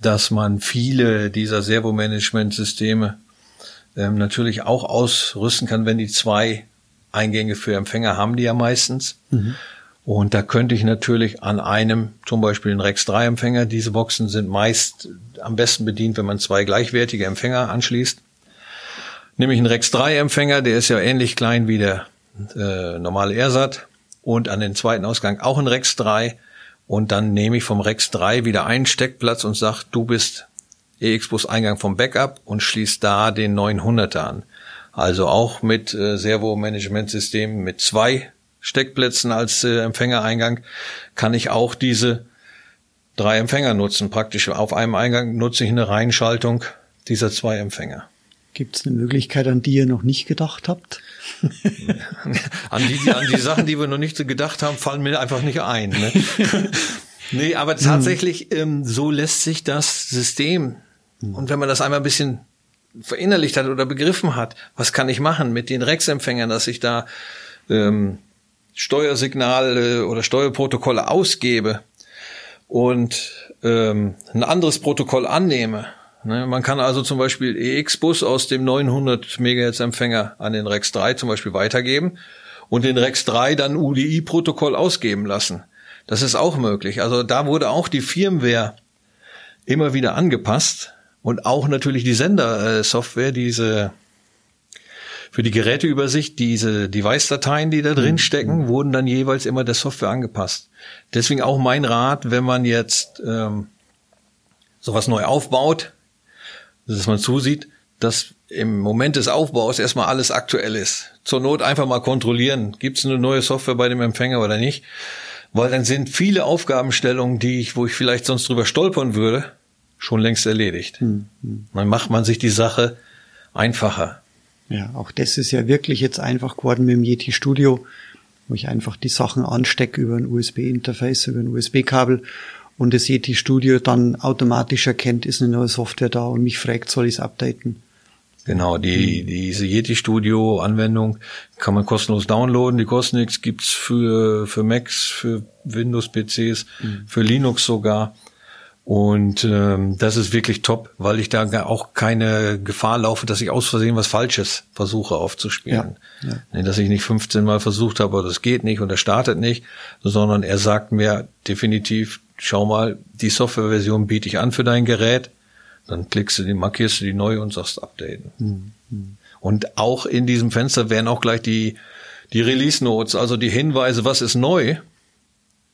dass man viele dieser Servo-Management-Systeme ähm, natürlich auch ausrüsten kann, wenn die zwei Eingänge für Empfänger haben, die ja meistens. Mhm. Und da könnte ich natürlich an einem, zum Beispiel den Rex 3 Empfänger, diese Boxen sind meist am besten bedient, wenn man zwei gleichwertige Empfänger anschließt. Nämlich einen Rex 3 Empfänger, der ist ja ähnlich klein wie der äh, normale Ersat. Und an den zweiten Ausgang auch ein Rex 3. Und dann nehme ich vom Rex 3 wieder einen Steckplatz und sage, du bist EX-Bus Eingang vom Backup und schließt da den 900er an. Also auch mit äh, Servo-Management-System mit zwei Steckplätzen als äh, Empfängereingang kann ich auch diese drei Empfänger nutzen. Praktisch auf einem Eingang nutze ich eine Reihenschaltung dieser zwei Empfänger. Gibt es eine Möglichkeit, an die ihr noch nicht gedacht habt? an, die, an die Sachen, die wir noch nicht so gedacht haben, fallen mir einfach nicht ein. Ne? nee, aber tatsächlich, ähm, so lässt sich das System, und wenn man das einmal ein bisschen verinnerlicht hat oder begriffen hat, was kann ich machen mit den Rex-Empfängern, dass ich da ähm, Steuersignale oder Steuerprotokolle ausgebe und ähm, ein anderes Protokoll annehme. Ne, man kann also zum Beispiel EX-Bus aus dem 900 MHz Empfänger an den Rex 3 zum Beispiel weitergeben und den Rex 3 dann UDI-Protokoll ausgeben lassen. Das ist auch möglich. Also da wurde auch die Firmware immer wieder angepasst und auch natürlich die Sendersoftware, diese für die Geräteübersicht, diese Device-Dateien, die da drin mhm. stecken, wurden dann jeweils immer der Software angepasst. Deswegen auch mein Rat, wenn man jetzt ähm, sowas neu aufbaut, dass man zusieht, dass im Moment des Aufbaus erstmal alles aktuell ist. Zur Not einfach mal kontrollieren, gibt es eine neue Software bei dem Empfänger oder nicht. Weil dann sind viele Aufgabenstellungen, die ich, wo ich vielleicht sonst drüber stolpern würde, schon längst erledigt. Mhm. Dann macht man sich die Sache einfacher. Ja, auch das ist ja wirklich jetzt einfach geworden mit dem Yeti Studio, wo ich einfach die Sachen anstecke über ein USB-Interface, über ein USB-Kabel und das Yeti Studio dann automatisch erkennt, ist eine neue Software da und mich fragt, soll ich es updaten? Genau, die, diese Yeti Studio Anwendung kann man kostenlos downloaden. Die kostet nichts, gibt's für, für Macs, für Windows PCs, mhm. für Linux sogar. Und ähm, das ist wirklich top, weil ich da auch keine Gefahr laufe, dass ich aus Versehen was Falsches versuche aufzuspielen. Ja, ja. Dass ich nicht 15 Mal versucht habe, das geht nicht und er startet nicht, sondern er sagt mir definitiv, schau mal, die Softwareversion biete ich an für dein Gerät. Dann klickst du die, markierst du die neu und sagst updaten. Mhm. Und auch in diesem Fenster werden auch gleich die, die Release Notes, also die Hinweise, was ist neu,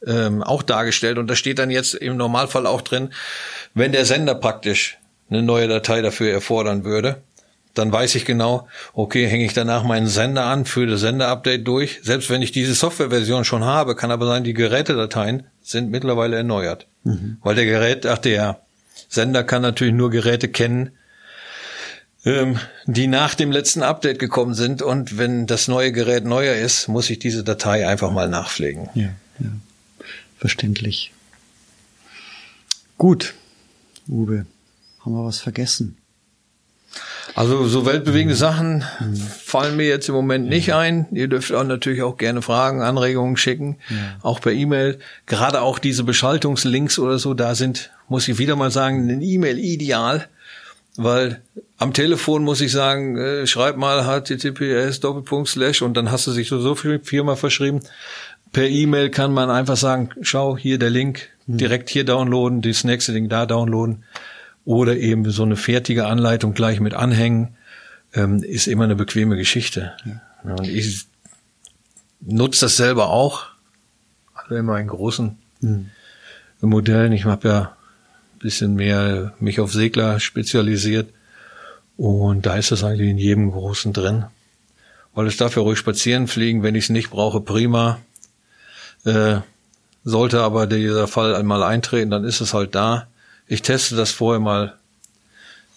ähm, auch dargestellt. Und da steht dann jetzt im Normalfall auch drin, wenn der Sender praktisch eine neue Datei dafür erfordern würde, dann weiß ich genau, okay, hänge ich danach meinen Sender an, führe das Sender-Update durch. Selbst wenn ich diese Softwareversion schon habe, kann aber sein, die Gerätedateien sind mittlerweile erneuert. Mhm. Weil der Gerät, ach der Sender kann natürlich nur Geräte kennen, ähm, die nach dem letzten Update gekommen sind. Und wenn das neue Gerät neuer ist, muss ich diese Datei einfach mal nachpflegen. Ja, ja verständlich. Gut, Uwe, haben wir was vergessen? Also so weltbewegende mhm. Sachen mhm. fallen mir jetzt im Moment nicht ein. Ihr dürft auch natürlich auch gerne Fragen, Anregungen schicken, ja. auch per E-Mail. Gerade auch diese Beschaltungslinks oder so, da sind, muss ich wieder mal sagen, ein E-Mail ideal, weil am Telefon muss ich sagen, äh, schreib mal https Doppelpunkt Slash und dann hast du sich so, so viel viermal verschrieben. Per E-Mail kann man einfach sagen, schau, hier der Link, hm. direkt hier downloaden, das nächste Ding da downloaden. Oder eben so eine fertige Anleitung gleich mit anhängen, ähm, ist immer eine bequeme Geschichte. Ja. Und ich nutze das selber auch. Also immer in großen hm. Modellen. Ich habe ja ein bisschen mehr mich auf Segler spezialisiert. Und da ist das eigentlich in jedem Großen drin. Weil es dafür ruhig spazieren fliegen, wenn ich es nicht brauche, prima. Äh, sollte aber dieser Fall einmal eintreten, dann ist es halt da. Ich teste das vorher mal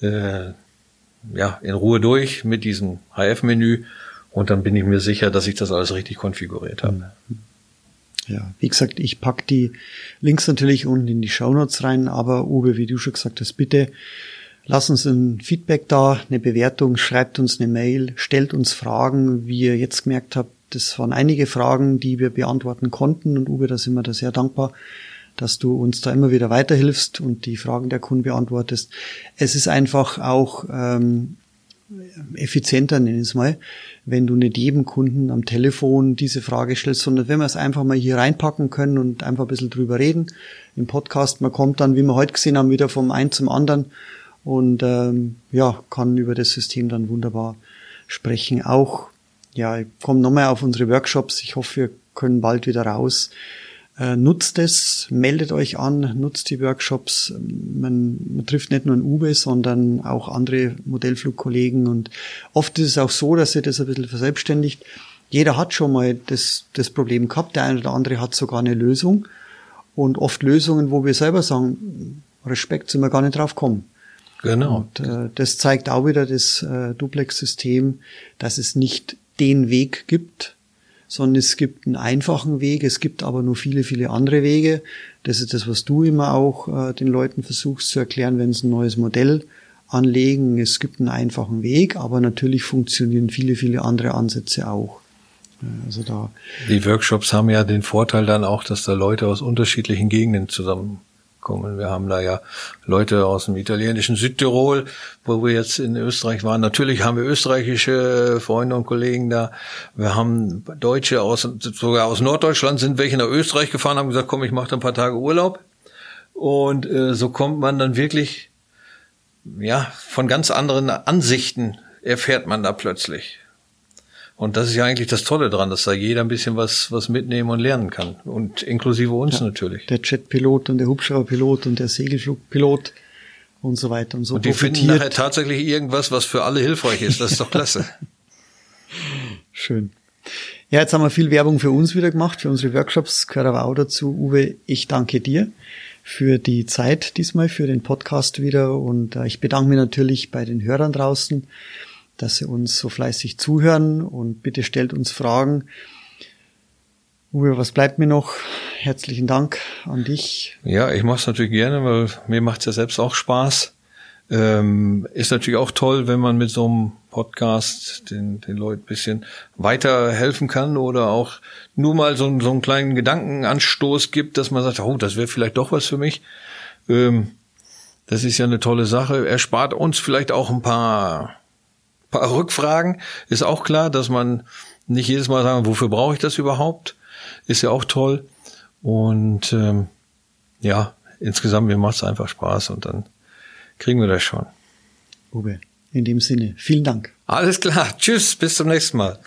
äh, ja, in Ruhe durch mit diesem HF-Menü und dann bin ich mir sicher, dass ich das alles richtig konfiguriert habe. Ja, wie gesagt, ich pack die Links natürlich unten in die Shownotes rein, aber Uwe, wie du schon gesagt hast, bitte lass uns ein Feedback da, eine Bewertung, schreibt uns eine Mail, stellt uns Fragen, wie ihr jetzt gemerkt habt, das waren einige Fragen, die wir beantworten konnten und Uwe, da sind wir da sehr dankbar, dass du uns da immer wieder weiterhilfst und die Fragen der Kunden beantwortest. Es ist einfach auch ähm, effizienter, nenne ich es mal, wenn du nicht jedem Kunden am Telefon diese Frage stellst, sondern wenn wir es einfach mal hier reinpacken können und einfach ein bisschen drüber reden im Podcast. Man kommt dann, wie wir heute gesehen haben, wieder vom einen zum anderen und ähm, ja, kann über das System dann wunderbar sprechen. Auch ja, ich komme nochmal auf unsere Workshops. Ich hoffe, wir können bald wieder raus. Äh, nutzt es, meldet euch an, nutzt die Workshops. Man, man trifft nicht nur ein Uwe, sondern auch andere Modellflugkollegen. Und oft ist es auch so, dass ihr das ein bisschen verselbstständigt. Jeder hat schon mal das, das Problem gehabt. Der eine oder andere hat sogar eine Lösung. Und oft Lösungen, wo wir selber sagen, Respekt, sind wir gar nicht drauf kommen. Genau. Und, äh, das zeigt auch wieder das äh, Duplex-System, dass es nicht den Weg gibt, sondern es gibt einen einfachen Weg, es gibt aber nur viele, viele andere Wege. Das ist das, was du immer auch äh, den Leuten versuchst zu erklären, wenn sie ein neues Modell anlegen. Es gibt einen einfachen Weg, aber natürlich funktionieren viele, viele andere Ansätze auch. Also da. Die Workshops haben ja den Vorteil dann auch, dass da Leute aus unterschiedlichen Gegenden zusammen kommen. Wir haben da ja Leute aus dem italienischen Südtirol, wo wir jetzt in Österreich waren. Natürlich haben wir österreichische Freunde und Kollegen da. Wir haben Deutsche aus, sogar aus Norddeutschland sind welche nach Österreich gefahren, haben gesagt, komm, ich mache ein paar Tage Urlaub. Und äh, so kommt man dann wirklich, ja, von ganz anderen Ansichten erfährt man da plötzlich. Und das ist ja eigentlich das Tolle dran, dass da jeder ein bisschen was, was mitnehmen und lernen kann. Und inklusive uns ja, natürlich. Der Jetpilot und der Hubschrauberpilot und der Segelflugpilot und so weiter und so. Und die profitiert. finden nachher tatsächlich irgendwas, was für alle hilfreich ist. Das ist doch klasse. Schön. Ja, jetzt haben wir viel Werbung für uns wieder gemacht, für unsere Workshops. Gehört aber auch dazu. Uwe, ich danke dir für die Zeit diesmal, für den Podcast wieder. Und äh, ich bedanke mich natürlich bei den Hörern draußen dass Sie uns so fleißig zuhören und bitte stellt uns Fragen. Uwe, was bleibt mir noch? Herzlichen Dank an dich. Ja, ich mache es natürlich gerne, weil mir macht es ja selbst auch Spaß. Ähm, ist natürlich auch toll, wenn man mit so einem Podcast den, den Leuten bisschen weiterhelfen kann oder auch nur mal so, so einen kleinen Gedankenanstoß gibt, dass man sagt, oh, das wäre vielleicht doch was für mich. Ähm, das ist ja eine tolle Sache. Er spart uns vielleicht auch ein paar, paar Rückfragen. Ist auch klar, dass man nicht jedes Mal sagen, wofür brauche ich das überhaupt? Ist ja auch toll. Und ähm, ja, insgesamt mir macht es einfach Spaß und dann kriegen wir das schon. Uwe, in dem Sinne, vielen Dank. Alles klar. Tschüss, bis zum nächsten Mal.